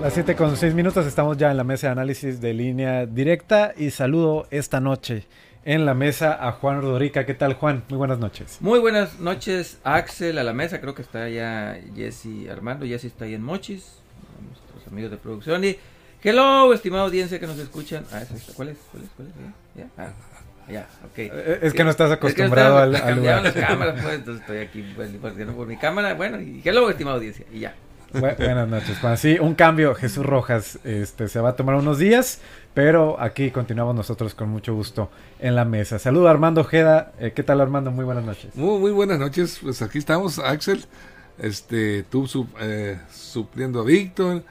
Las 7 con 6 minutos estamos ya en la mesa de análisis de línea directa y saludo esta noche en la mesa a Juan Rodorica. ¿Qué tal Juan? Muy buenas noches. Muy buenas noches Axel a la mesa, creo que está ya Jesse Armando, Jesse está ahí en Mochis, nuestros amigos de producción y hello, estimada audiencia que nos escuchan. Ah, ¿cuál es? ¿Cuál es? ¿Cuál es? ¿Ya? ¿Ya? Ah. Ya, okay. Eh, es que no estás acostumbrado es que no al, lugar. las cámaras, pues, entonces estoy aquí pues, por mi cámara. Bueno, y hello, estimada audiencia, y ya buenas noches, Juan. Sí, un cambio. Jesús Rojas este, se va a tomar unos días, pero aquí continuamos nosotros con mucho gusto en la mesa. Saludo a Armando Ojeda. Eh, ¿Qué tal, Armando? Muy buenas noches. Muy, muy buenas noches. Pues aquí estamos, Axel. Este, tú eh, supliendo a Víctor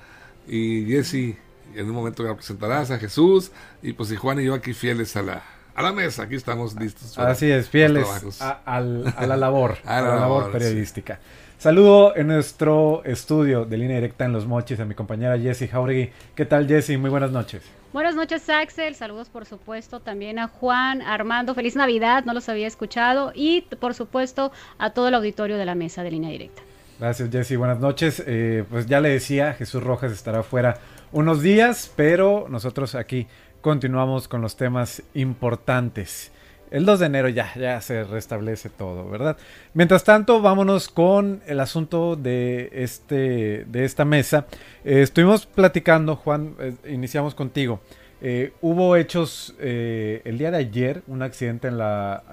y Jesse. En un momento ya presentarás a Jesús. Y pues y Juan y yo aquí fieles a la, a la mesa. Aquí estamos listos. Así es, fieles a, a, la labor, a la, labor, periodística. Saludo en nuestro estudio de línea directa en Los Mochis a mi compañera Jessie Jauregui. ¿Qué tal Jessie? Muy buenas noches. Buenas noches Axel, saludos por supuesto también a Juan, Armando, feliz Navidad, no los había escuchado y por supuesto a todo el auditorio de la mesa de línea directa. Gracias Jessie, buenas noches. Eh, pues ya le decía, Jesús Rojas estará fuera unos días, pero nosotros aquí continuamos con los temas importantes. El 2 de enero ya, ya se restablece todo, ¿verdad? Mientras tanto, vámonos con el asunto de, este, de esta mesa. Eh, estuvimos platicando, Juan, eh, iniciamos contigo. Eh, hubo hechos el día de ayer, un accidente en la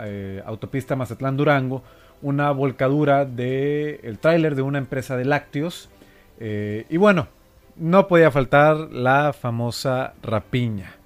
autopista Mazatlán-Durango, una volcadura del el tráiler de una empresa de lácteos. y bueno, no podía faltar la famosa rapiña.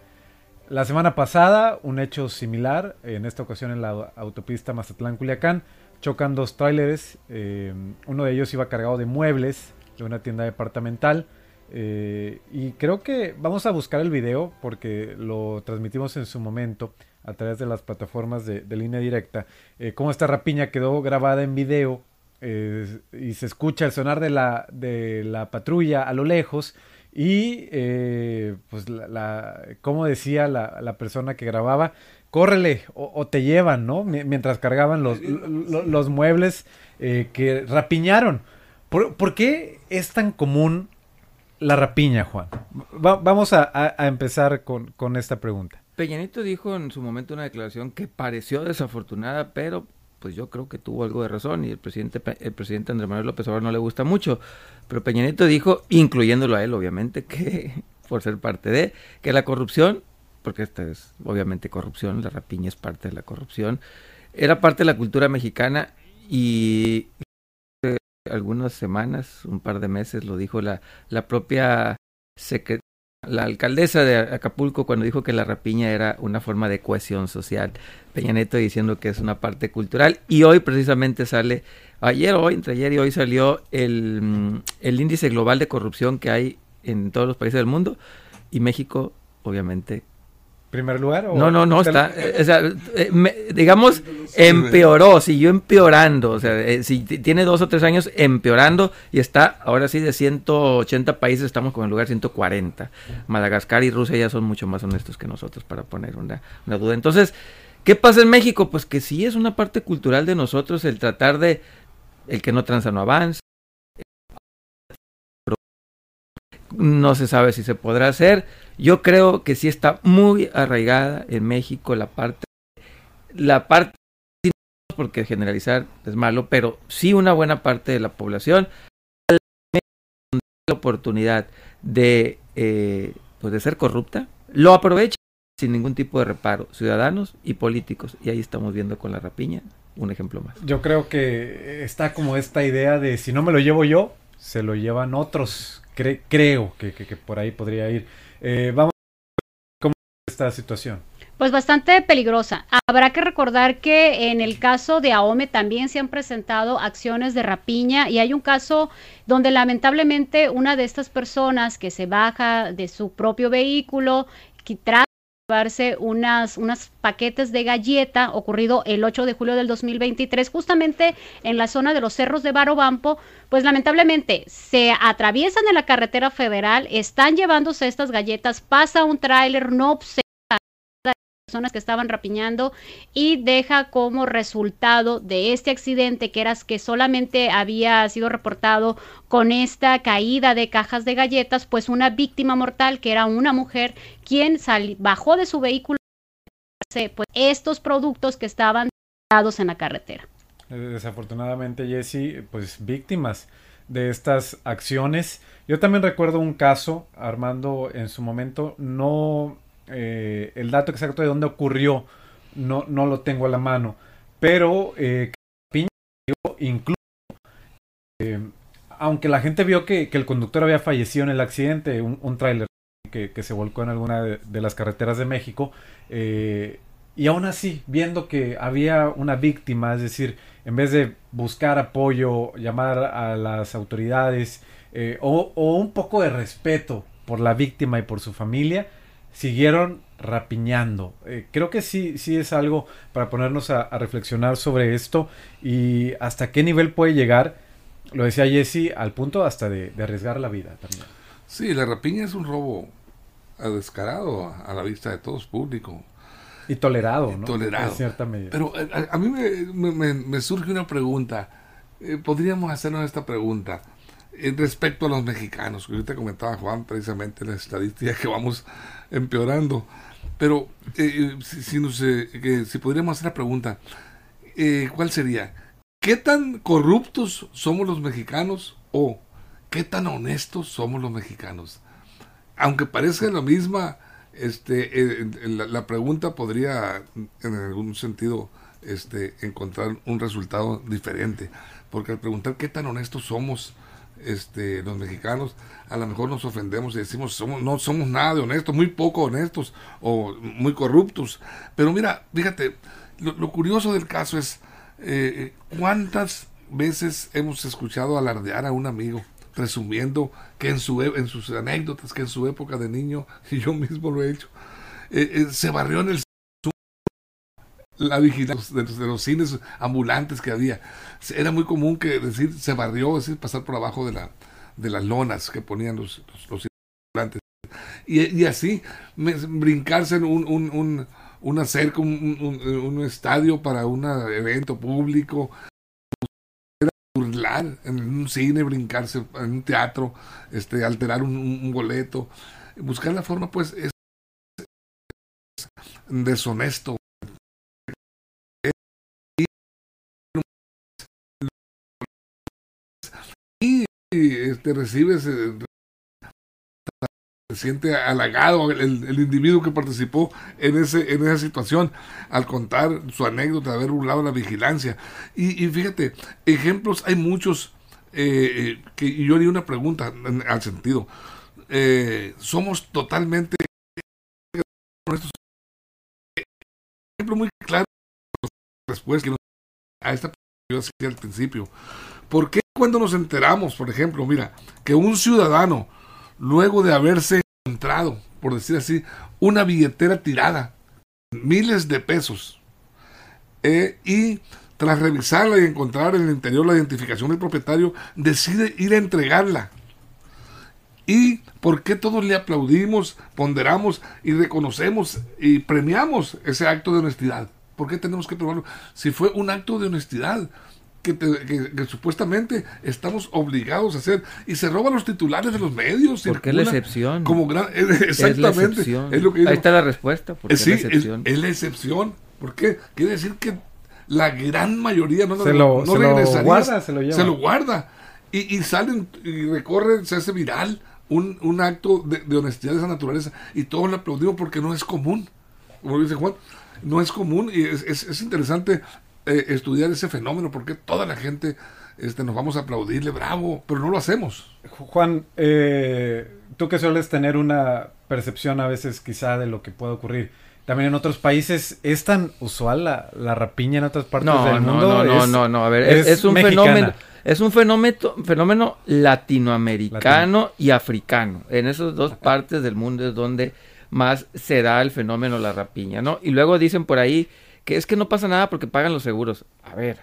La semana pasada, un hecho similar, en esta ocasión en la autopista Mazatlán-Culiacán, chocan dos tráileres. Eh, uno de ellos iba cargado de muebles de una tienda departamental. Eh, y creo que vamos a buscar el video porque lo transmitimos en su momento a través de las plataformas de, línea directa. Eh, cómo esta rapiña quedó grabada en video y se escucha el sonar de la, de la patrulla a lo lejos y eh, pues la, como decía la, la, persona que grababa, córrele o, te llevan, ¿no? Mientras cargaban los, los, muebles eh, que rapiñaron. ¿Por, qué es tan común la rapiña, Juan? vamos a, a, empezar con, con esta pregunta. Peñanito dijo en su momento una declaración que pareció desafortunada, pero pues yo creo que tuvo algo de razón y el presidente el presidente Andrés Manuel López Obrador no le gusta mucho, pero Peña Nieto dijo, incluyéndolo a él obviamente, que por ser parte de que la corrupción, porque esta es obviamente corrupción, la rapiña es parte de la corrupción, era parte de la cultura mexicana y algunas semanas, un par de meses lo dijo la la propia secretaria la alcaldesa de Acapulco cuando dijo que la rapiña era una forma de cohesión social. Peña Neto diciendo que es una parte cultural. Y hoy precisamente sale, ayer, hoy, entre ayer y hoy salió el, mm, el índice global de corrupción que hay en todos los países del mundo. Y México, obviamente, primer lugar? no, no, no, está, o sea, eh, digamos, empeoró, siguió empeorando, o sea, eh, si tiene dos o tres años empeorando y está, ahora sí, de 180 países estamos con el lugar 140. Madagascar y Rusia ya son mucho más honestos que nosotros para poner una, una duda. Entonces, ¿qué pasa en México? Pues que sí es una parte cultural de nosotros el tratar de, el que no transa no avanza, no se sabe si se podrá hacer. Yo creo que sí está muy arraigada en México la parte, la parte, porque generalizar es malo, pero sí una buena parte de la población la oportunidad de, eh, pues de ser corrupta, lo aprovecha sin ningún tipo de reparo, ciudadanos y políticos. Y ahí estamos viendo con la rapiña un ejemplo más. Yo creo que está como esta idea de si no me lo llevo yo, se lo llevan otros creo que, por ahí podría ir. Eh, vamos a ver cómo es esta situación. Pues bastante peligrosa. Habrá que recordar que en el caso de Aome también se han presentado acciones de rapiña y hay un caso donde lamentablemente una de estas personas que se baja de su propio vehículo, que trata de llevarse unas, unas paquetes de galleta, ocurrido el 8 de julio del 2023, justamente en la zona de los cerros de Barobampo, pues lamentablemente se atraviesan en la carretera federal, están llevándose estas galletas, pasa un tráiler, no personas que estaban rapiñando y deja como resultado de este accidente que era que solamente había sido reportado con esta caída de cajas de galletas, pues una víctima mortal que era una mujer quien bajó de su vehículo pues estos productos que estaban tirados en la carretera. Eh, desafortunadamente, Jesse, pues víctimas de estas acciones. Yo también recuerdo un caso, Armando, en su momento, no eh, el dato exacto de dónde ocurrió no, no lo tengo a la mano, pero eh, incluso, eh, aunque la gente vio que, el conductor había fallecido en el accidente, un, un tráiler que, se volcó en alguna de, las carreteras de México, y aún así, viendo que había una víctima, es decir, en vez de buscar apoyo, llamar a las autoridades, o, o un poco de respeto por la víctima y por su familia, siguieron rapiñando. Eh, creo que sí, sí es algo para ponernos a, reflexionar sobre esto y hasta qué nivel puede llegar, lo decía Jesse, al punto hasta de, arriesgar la vida también. Sí, la rapiña es un robo descarado a, la vista de todos público. Y tolerado, ¿no? Tolerado. En cierta medida. Pero eh, a, mí me, surge una pregunta. Eh, podríamos hacernos esta pregunta respecto a los mexicanos, que ahorita comentaba Juan precisamente la estadística que vamos empeorando. Pero eh, si, si, si, podríamos hacer la pregunta, eh, ¿cuál sería? ¿Qué tan corruptos somos los mexicanos o qué tan honestos somos los mexicanos? Aunque parezca lo misma, este, eh, la, la, pregunta podría en algún sentido este, encontrar un resultado diferente. Porque al preguntar qué tan honestos somos, este, los mexicanos, a lo mejor nos ofendemos y decimos somos, no somos nada de honestos, muy poco honestos o muy corruptos. Pero mira, fíjate, lo, curioso del caso es eh, cuántas veces hemos escuchado alardear a un amigo resumiendo que en, su, e, en sus anécdotas, que en su época de niño, y yo mismo lo he hecho, eh, eh, se barrió en el la vigilancia de los, cines ambulantes que había. Era muy común que decir se barrió, decir pasar por abajo de la de las lonas que ponían los, los, ambulantes. Y, así brincarse en un, un, un, una cerca, un, un, estadio para un evento público, burlar en un cine, brincarse en un teatro, este, alterar un, boleto, buscar la forma pues es deshonesto este, recibes, eh, se siente halagado el, individuo que participó en, ese, en esa situación al contar su anécdota de haber burlado la vigilancia. Y, fíjate, ejemplos hay muchos eh, eh, que yo haría una pregunta al sentido. somos totalmente ejemplo muy claro después que a esta yo al principio ¿Por qué cuando nos enteramos, por ejemplo, mira, que un ciudadano, luego de haberse encontrado, por decir así, una billetera tirada, miles de pesos, eh, y tras revisarla y encontrar en el interior la identificación del propietario, decide ir a entregarla? ¿Y por qué todos le aplaudimos, ponderamos y reconocemos y premiamos ese acto de honestidad? ¿Por qué tenemos que probarlo? Si fue un acto de honestidad, que, supuestamente estamos obligados a hacer y se roban los titulares de los medios. Porque es la excepción. Como gran, exactamente. Es, lo que Ahí está la respuesta. Porque es, la excepción. Es, la excepción. ¿Por qué? Quiere decir que la gran mayoría no, se lo, no se guarda, se lo lleva. Se lo guarda. Y, y salen y recorren, se hace viral un, un acto de, de, honestidad de esa naturaleza. Y todos le aplaudimos porque no es común. Como dice Juan, no es común. Y es, es interesante eh, estudiar ese fenómeno, porque toda la gente este, nos vamos a aplaudirle, bravo, pero no lo hacemos. Juan, eh, tú que sueles tener una percepción a veces quizá de lo que puede ocurrir, también en otros países. ¿Es tan usual la, la rapiña en otras partes No, del no, mundo? no, no, Es- no, no, a ver, es, un mexicana. fenómeno, es un fenómeno, fenómeno latinoamericano y africano. En esas dos partes del mundo es donde más se da el fenómeno la rapiña, ¿no? Y luego dicen por ahí que es que no pasa nada porque pagan los seguros. A ver,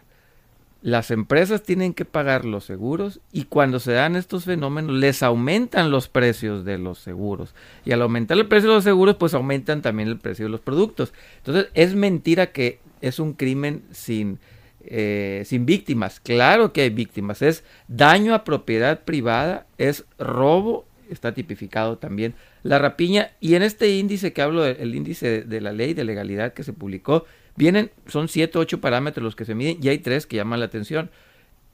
las empresas tienen que pagar los seguros y cuando se dan estos fenómenos les aumentan los precios de los seguros. Y al aumentar el precio de los seguros, pues aumentan también el precio de los productos. Entonces, es mentira que es un crimen sin, eh, sin víctimas. Claro que hay víctimas. Es daño a propiedad privada, es robo, está tipificado también la rapiña. Y en este índice que hablo, el índice de la ley de legalidad que se publicó, vienen, son siete, ocho parámetros los que se miden y hay tres que llaman la atención.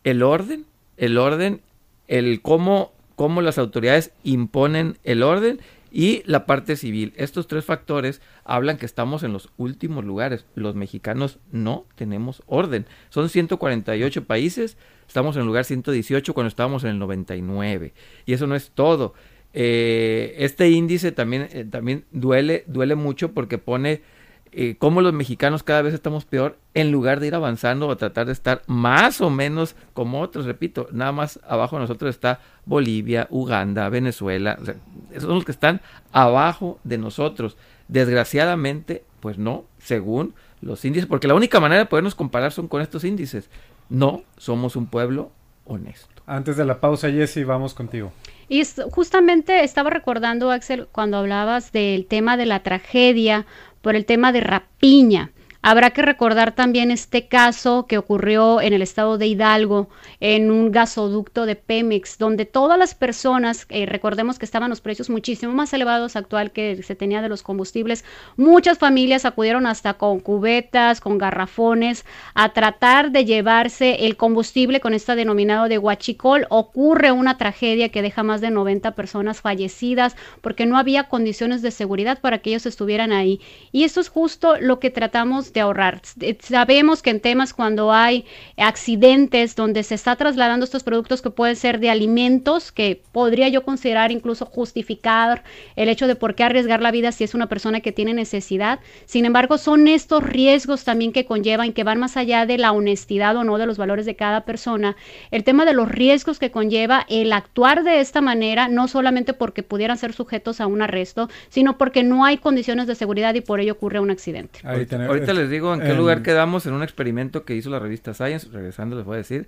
El orden, el orden, el cómo, cómo las autoridades imponen el orden y la parte civil. Estos tres factores hablan que estamos en los últimos lugares. Los mexicanos no tenemos orden. Son 148 países, estamos en el lugar 118 cuando estábamos en el 99. Y eso no es todo. Eh, este índice también, eh, también duele, duele mucho porque pone eh, cómo los mexicanos cada vez estamos peor en lugar de ir avanzando o tratar de estar más o menos como otros, repito, nada más abajo de nosotros está Bolivia, Uganda, Venezuela, o sea, esos son los que están abajo de nosotros. Desgraciadamente, pues no, según los índices, porque la única manera de podernos comparar son con estos índices. No somos un pueblo honesto. Antes de la pausa, Jesse, vamos contigo. Y justamente estaba recordando, Axel, cuando hablabas del tema de la tragedia por el tema de rapiña. Habrá que recordar también este caso que ocurrió en el estado de Hidalgo, en un gasoducto de Pemex, donde todas las personas, eh, recordemos que estaban los precios muchísimo más elevados actual que se tenía de los combustibles, muchas familias acudieron hasta con cubetas, con garrafones, a tratar de llevarse el combustible con esta denominado de huachicol. Ocurre una tragedia que deja más de 90 personas fallecidas porque no había condiciones de seguridad para que ellos estuvieran ahí. Y esto es justo lo que tratamos de ahorrar. Eh, Sabemos que en temas cuando hay accidentes donde se está trasladando estos productos que pueden ser de alimentos, que podría yo considerar incluso justificar el hecho de por qué arriesgar la vida si es una persona que tiene necesidad. Sin embargo, son estos riesgos también que conllevan, que van más allá de la honestidad o no de los valores de cada persona. El tema de los riesgos que conlleva el actuar de esta manera, no solamente porque pudieran ser sujetos a un arresto, sino porque no hay condiciones de seguridad y por ello ocurre un accidente. Ahí Ahorita, tenemos- ahorita les digo en qué lugar quedamos en un experimento que hizo la revista Science. Regresando les voy a decir.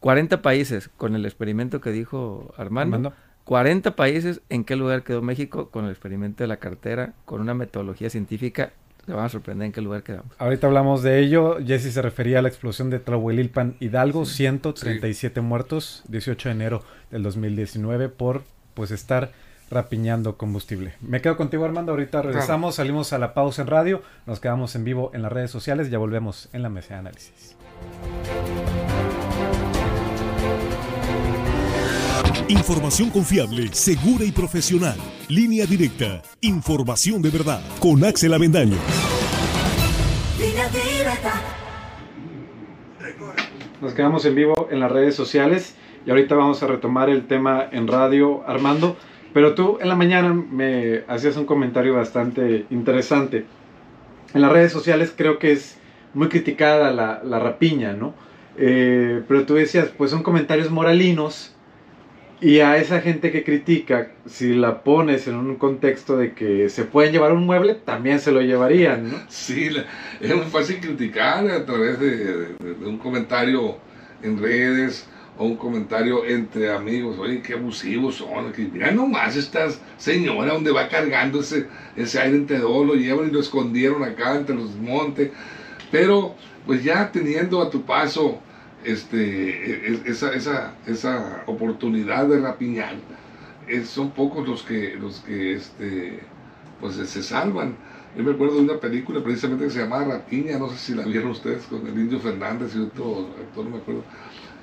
40 países con el experimento que dijo Armando. Armando. 40 países en qué lugar quedó México con el experimento de la cartera, con una metodología científica. Se van a sorprender en qué lugar quedamos. Ahorita hablamos de ello. Jesse se refería a la explosión de Tlahuelilpan Hidalgo, 137 muertos, 18 de enero del 2019 por pues estar rapiñando combustible. Me quedo contigo Armando, ahorita regresamos, salimos a la pausa en radio, nos quedamos en vivo en las redes sociales, ya volvemos en la mesa de análisis. Información confiable, segura y profesional. Línea directa. Información de verdad. Con Axel Avendaño. Nos quedamos en vivo en las redes sociales y ahorita vamos a retomar el tema en radio, Armando. Pero tú en la mañana me hacías un comentario bastante interesante. En las redes sociales creo que es muy criticada la, la rapiña, ¿no? Eh, pero tú decías, pues son comentarios moralinos y a esa gente que critica, si la pones en un contexto de que se pueden llevar un mueble, también se lo llevarían, ¿no? Sí, es muy fácil criticar a través de un comentario en redes o un comentario entre amigos. Oye, qué abusivos son. Que, mira nomás esta señora donde va cargando ese, ese aire entre dos, lo llevan y lo escondieron acá entre los montes. Pero, pues ya teniendo a tu paso este, e- e- esa, esa, esa oportunidad de rapiñar, es- son pocos los que, los que este, pues se salvan. Yo me acuerdo de una película precisamente que se llamaba Rapiña, no sé si la vieron ustedes, con el Indio Fernández y otro actor, no me acuerdo,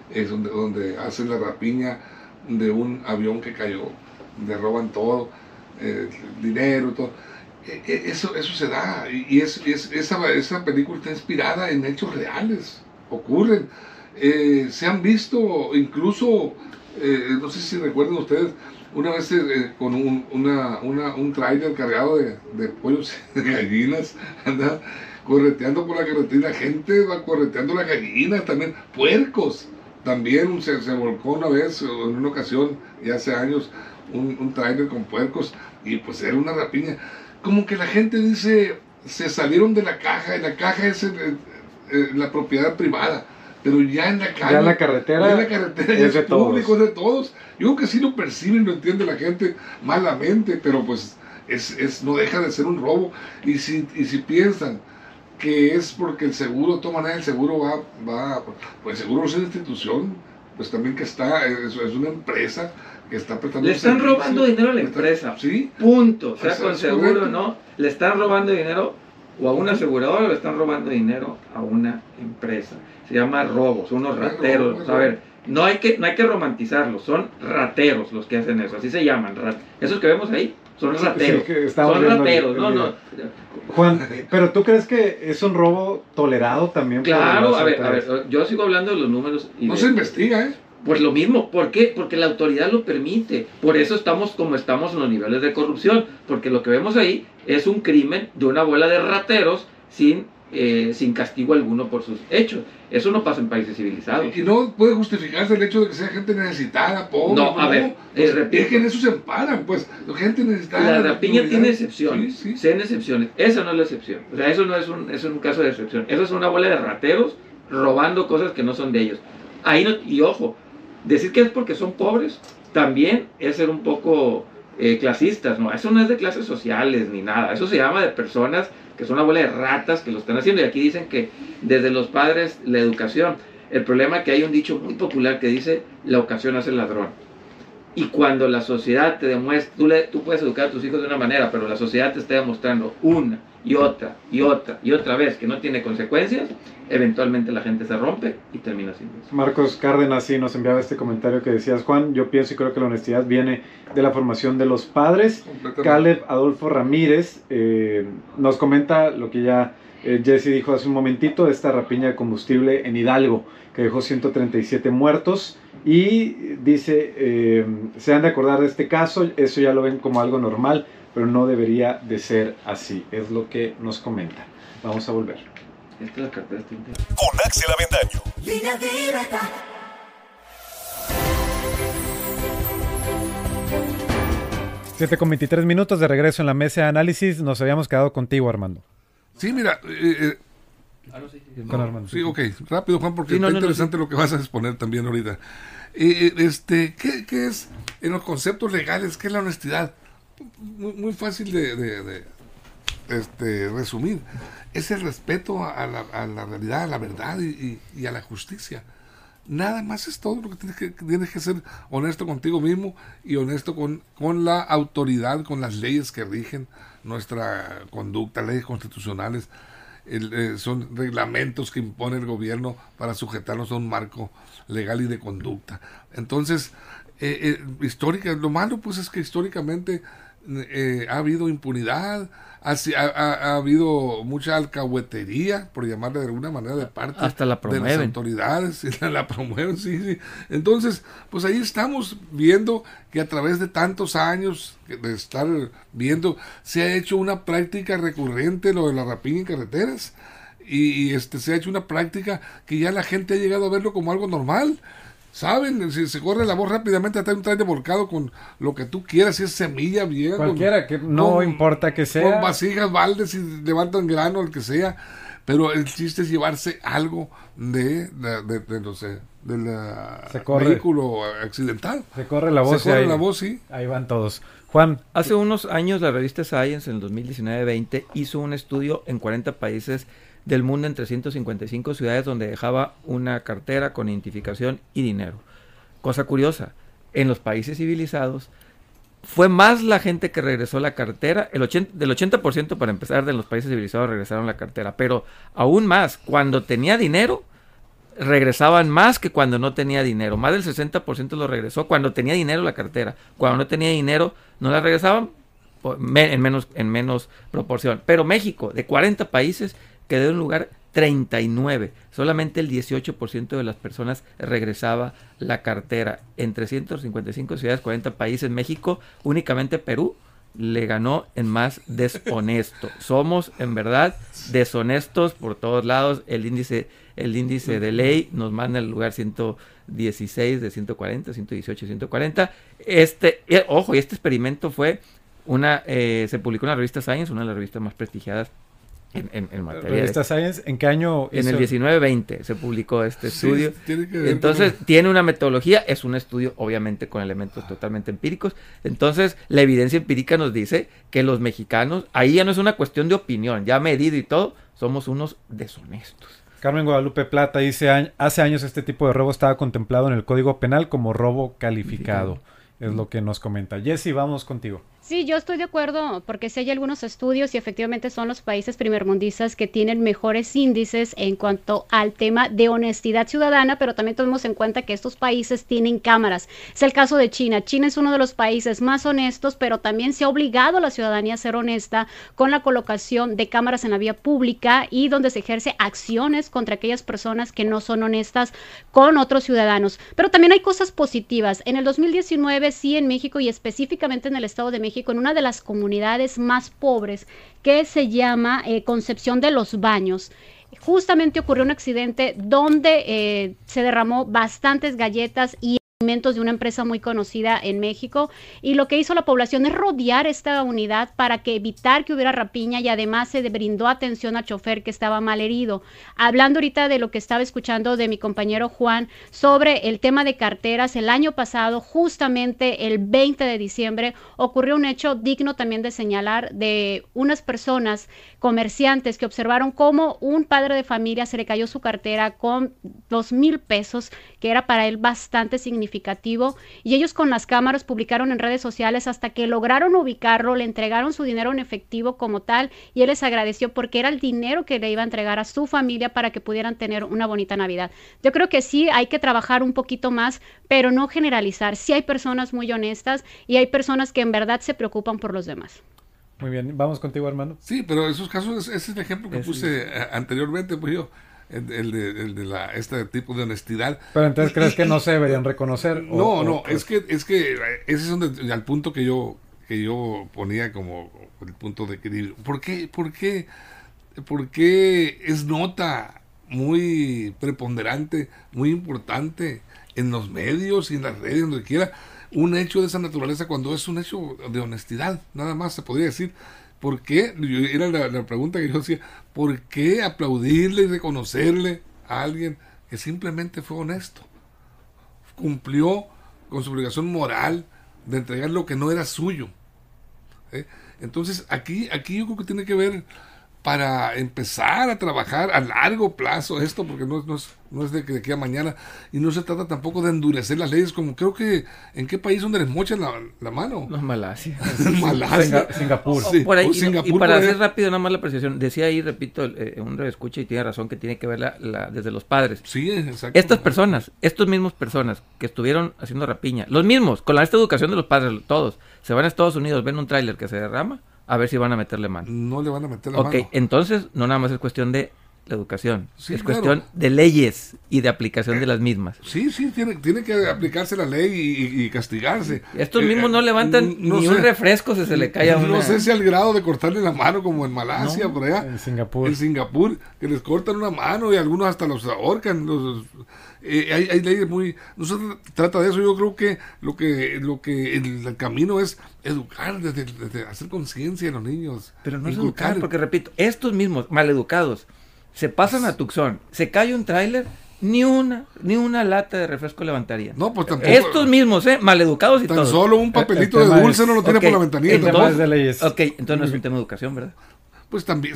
es donde, donde hacen la rapiña de un avión que cayó, le roban todo, eh, dinero todo. E- e- Eso, eso se da, y, es, es- esa, esa película está inspirada en hechos reales, ocurren. Eh, se han visto incluso eh, no sé si recuerdan ustedes, una vez eh, con un, una, una, un trailer cargado de, de pollos y gallinas, anda correteando por la carretera, gente va correteando las gallinas también, puercos. También se, se volcó una vez, en una ocasión, ya hace años, un, un trailer con puercos y pues era una rapiña. Como que la gente dice, se salieron de la caja, y la caja es la propiedad privada pero ya en la calle. Ya en la carretera. Ya en la carretera es, de público, es de todos. Yo creo que sí lo perciben, lo entiende la gente malamente, pero pues es, es, no deja de ser un robo. Y si, y si piensan que es porque el seguro, de todas maneras, el seguro va, va pues el seguro es una institución, pues también que está, es, es una empresa que está prestando. Le están robando dinero a la empresa. Sí. Punto. Sea con seguro o no, le están robando dinero o a un asegurador le están robando dinero a una empresa. Se llama robos, unos rateros. A ver, no hay que, no hay que romantizarlos, son rateros los que hacen eso, así se llaman. Esos que vemos ahí son rateros. son rateros, no, no. Juan, pero tú crees que es un robo tolerado también? Claro, a ver, a ver, yo sigo hablando de los números. Y no se investiga, ¿eh? Pues lo mismo, ¿por qué? Porque la autoridad lo permite. Por eso estamos como estamos en los niveles de corrupción, porque lo que vemos ahí es un crimen de una bola de rateros sin, eh, sin castigo alguno por sus hechos. Eso no pasa en países civilizados. Y no puede justificarse el hecho de que sea gente necesitada, pobre. No, a ver, pues, es que en eso se amparan, pues, gente necesitada. La rapiña tiene excepciones, sí, sí. excepciones. Esa no es la excepción. O sea, eso no es un, es un caso de excepción. Eso es una bola de rateros robando cosas que no son de ellos. Ahí no, y ojo, Decir que es porque son pobres también es ser un poco eh, clasistas, ¿no? Eso no es de clases sociales ni nada, eso se llama de personas que son una bola de ratas que lo están haciendo y aquí dicen que desde los padres la educación. El problema es que hay un dicho muy popular que dice la ocasión hace el ladrón. Y cuando la sociedad te demuestra, tú, le, tú puedes educar a tus hijos de una manera, pero la sociedad te está demostrando una y otra y otra y otra vez que no tiene consecuencias, eventualmente la gente se rompe y termina sin eso. Marcos Cárdenas sí nos enviaba este comentario que decías, Juan, yo pienso y creo que la honestidad viene de la formación de los padres. Caleb Adolfo Ramírez eh, nos comenta lo que ya eh, Jesse dijo hace un momentito, de esta rapiña de combustible en Hidalgo, que dejó 137 muertos. Y dice, eh, se han de acordar de este caso, eso ya lo ven como algo normal, pero no debería de ser así, es lo que nos comenta. Vamos a volver. Esta es la Con Axel Avendaño. Siete con 23 minutos de regreso en la mesa de análisis. Nos habíamos quedado contigo, Armando. Sí, mira, eh, no, sí, sí. Con Armando. Sí, ok. Rápido, Juan, porque está interesante lo que vas a exponer también ahorita. Eh, eh, este, ¿qué, ¿qué, es en los conceptos legales? ¿Qué es la honestidad? Muy, muy fácil de, de, este, resumir. Es el respeto a la, a la realidad, a la verdad y, y, a la justicia. Nada más es todo lo que tienes que, tienes que ser honesto contigo mismo y honesto con, con la autoridad, con las leyes que rigen nuestra conducta, leyes constitucionales eh, son reglamentos que impone el gobierno para sujetarnos a un marco legal y de conducta. Entonces, eh, eh, histórica, lo malo pues es que históricamente ha habido impunidad, ha, habido mucha alcahuetería, por llamarle de alguna manera, de parte Hasta la de las autoridades, la, promueven, sí, sí. Entonces, pues ahí estamos viendo que a través de tantos años de estar viendo, se ha hecho una práctica recurrente lo de la rapiña en carreteras. Y, este se ha hecho una práctica que ya la gente ha llegado a verlo como algo normal. ¿Saben? Si se corre la voz rápidamente, hasta un traje volcado con lo que tú quieras, si es semilla, bien. Cualquiera, que no importa que sea. Con vasijas, baldes y levantan grano, el que sea. Pero el chiste es llevarse algo de, de, de, no sé, del vehículo accidental. Se corre la voz. Se corre la voz, sí. Ahí van todos. Juan. Hace unos años la revista Science, en el 2019-20, hizo un estudio en 40 países del mundo en 355 ciudades donde dejaba una cartera con identificación y dinero. Cosa curiosa, en los países civilizados fue más la gente que regresó la cartera, el 80, del 80% para empezar de los países civilizados regresaron la cartera, pero aún más, cuando tenía dinero, regresaban más que cuando no tenía dinero. Más del 60% lo regresó cuando tenía dinero la cartera. Cuando no tenía dinero, no la regresaban en menos, en menos proporción. Pero México, de 40 países, quedó en lugar 39. Solamente el 18% de las personas regresaba la cartera. En 355 ciudades, 40 países, México, únicamente Perú le ganó en más deshonesto. Somos en verdad deshonestos por todos lados. El índice, el índice de ley nos manda al lugar 116 de 140, 118, 140. Este, eh, ojo, y este experimento fue una, eh, se publicó en la revista Science, una de las revistas más prestigiadas en, en, materia. ¿Revista Science en qué año? En el 1920 se publicó este estudio. Entonces, tiene una metodología, es un estudio obviamente con elementos totalmente empíricos. Entonces, la evidencia empírica nos dice que los mexicanos, ahí ya no es una cuestión de opinión, ya medido y todo, somos unos deshonestos. Carmen Guadalupe Plata dice, hace años este tipo de robo estaba contemplado en el Código Penal como robo calificado. Es lo que nos comenta. Jesse, vamos contigo. Sí, yo estoy de acuerdo, porque si hay algunos estudios y efectivamente son los países primermundistas que tienen mejores índices en cuanto al tema de honestidad ciudadana, pero también tenemos en cuenta que estos países tienen cámaras. Es el caso de China. China es uno de los países más honestos, pero también se ha obligado a la ciudadanía a ser honesta con la colocación de cámaras en la vía pública y donde se ejerce acciones contra aquellas personas que no son honestas con otros ciudadanos. Pero también hay cosas positivas. En el 2019, sí, en México y específicamente en el Estado de México, con una de las comunidades más pobres que se llama eh, Concepción de los Baños. Justamente ocurrió un accidente donde eh, se derramó bastantes galletas y de una empresa muy conocida en México y lo que hizo la población es rodear esta unidad para que evitar que hubiera rapiña y además se brindó atención al chofer que estaba mal herido. Hablando ahorita de lo que estaba escuchando de mi compañero Juan sobre el tema de carteras, el año pasado, justamente el 20 de diciembre, ocurrió un hecho digno también de señalar de unas personas comerciantes que observaron cómo un padre de familia se le cayó su cartera con dos mil pesos, que era para él bastante significativo y ellos con las cámaras publicaron en redes sociales hasta que lograron ubicarlo, le entregaron su dinero en efectivo como tal y él les agradeció porque era el dinero que le iba a entregar a su familia para que pudieran tener una bonita Navidad. Yo creo que sí hay que trabajar un poquito más, pero no generalizar. Sí hay personas muy honestas y hay personas que en verdad se preocupan por los demás. Muy bien, vamos contigo, hermano. Sí, pero esos casos, ese es el ejemplo que puse anteriormente, pues yo el, de, el de la, este tipo de honestidad. Pero entonces crees que no se deberían reconocer. No, no, es que es que ese es donde, al punto que yo que yo ponía como el punto de equilibrio. ¿Por qué, por qué, por qué es nota muy preponderante, muy importante en los medios y en las redes, donde quiera, un hecho de esa naturaleza cuando es un hecho de honestidad, nada más se podría decir. ¿Por qué? Era la, pregunta que yo hacía. ¿Por qué aplaudirle y reconocerle a alguien que simplemente fue honesto? Cumplió con su obligación moral de entregar lo que no era suyo. ¿eh? Entonces, aquí, aquí yo creo que tiene que ver para empezar a trabajar a largo plazo esto, porque no, no, es, no es de que de aquí a mañana, y no se trata tampoco de endurecer las leyes, como creo que en qué país donde les mochan la, mano. No, Malasia. Malasia. Singapur. Sí, por ahí, y, para hacer rápido nada más la apreciación, decía ahí, repito, eh, un escucha y tiene razón que tiene que ver la, desde los padres. Sí, exacto. Estas personas, estos mismos personas que estuvieron haciendo rapiña, los mismos, con la, esta educación de los padres, todos, se van a Estados Unidos, ven un tráiler que se derrama, a ver si van a meterle mano. No le van a meter la mano. Ok, entonces no nada más es cuestión de la educación. es cuestión de leyes y de aplicación de las mismas. Sí, sí, tiene, tiene que aplicarse la ley y, castigarse. Estos mismos no levantan ni un refresco si se le cae a No sé si al grado de cortarle la mano como en Malasia, por allá. En Singapur. En Singapur, que les cortan una mano y algunos hasta los ahorcan. Los, eh, hay, leyes muy... No se trata de eso, yo creo que lo que, lo que el, camino es educar, desde, hacer conciencia a los niños. Pero no es educar, porque repito, estos mismos maleducados se pasan a Tucson, se cae un tráiler, ni una, ni una lata de refresco levantaría. No, pues tampoco. Estos mismos, ¿eh? Maleducados y Tan solo un papelito de dulce no lo tiene por la ventanilla. Entonces, de leyes. Ok, entonces no es un tema de educación, ¿verdad? Pues también,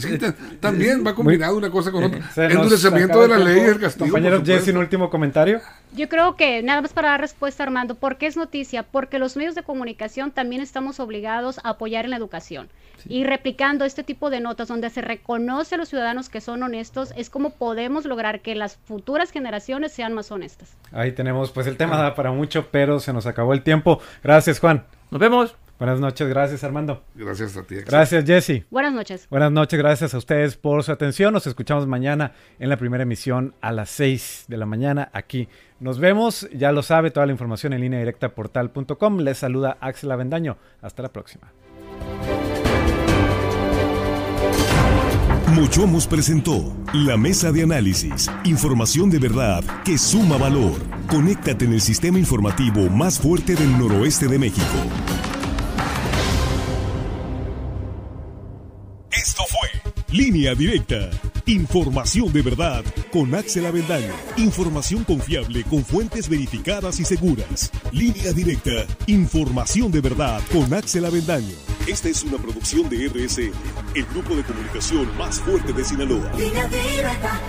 también va combinado una cosa con otra. Endurecimiento de la ley y el castigo. Compañero Jesse, un último comentario. Yo creo que nada más para dar respuesta, Armando, ¿por qué es noticia? Porque los medios de comunicación también estamos obligados a apoyar en la educación. Y replicando este tipo de notas donde se reconoce a los ciudadanos que son honestos, es como podemos lograr que las futuras generaciones sean más honestas. Ahí tenemos, pues el tema da para mucho, pero se nos acabó el tiempo. Gracias, Juan. Nos vemos. Buenas noches, gracias Armando. Gracias a ti. Axel. Gracias Jesse. Buenas noches. Buenas noches, gracias a ustedes por su atención. Nos escuchamos mañana en la primera emisión a las 6 de la mañana aquí. Nos vemos, ya lo sabe, toda la información en línea directa portal.com. Les saluda Axel Avendaño. Hasta la próxima. Mochomos presentó la mesa de análisis. Información de verdad que suma valor. Conéctate en el sistema informativo más fuerte del noroeste de México. Línea Directa. Información de verdad con Axel Avendaño. Información confiable con fuentes verificadas y seguras. Línea Directa. Información de verdad con Axel Avendaño. Esta es una producción de RSN, el grupo de comunicación más fuerte de Sinaloa. Línea directa.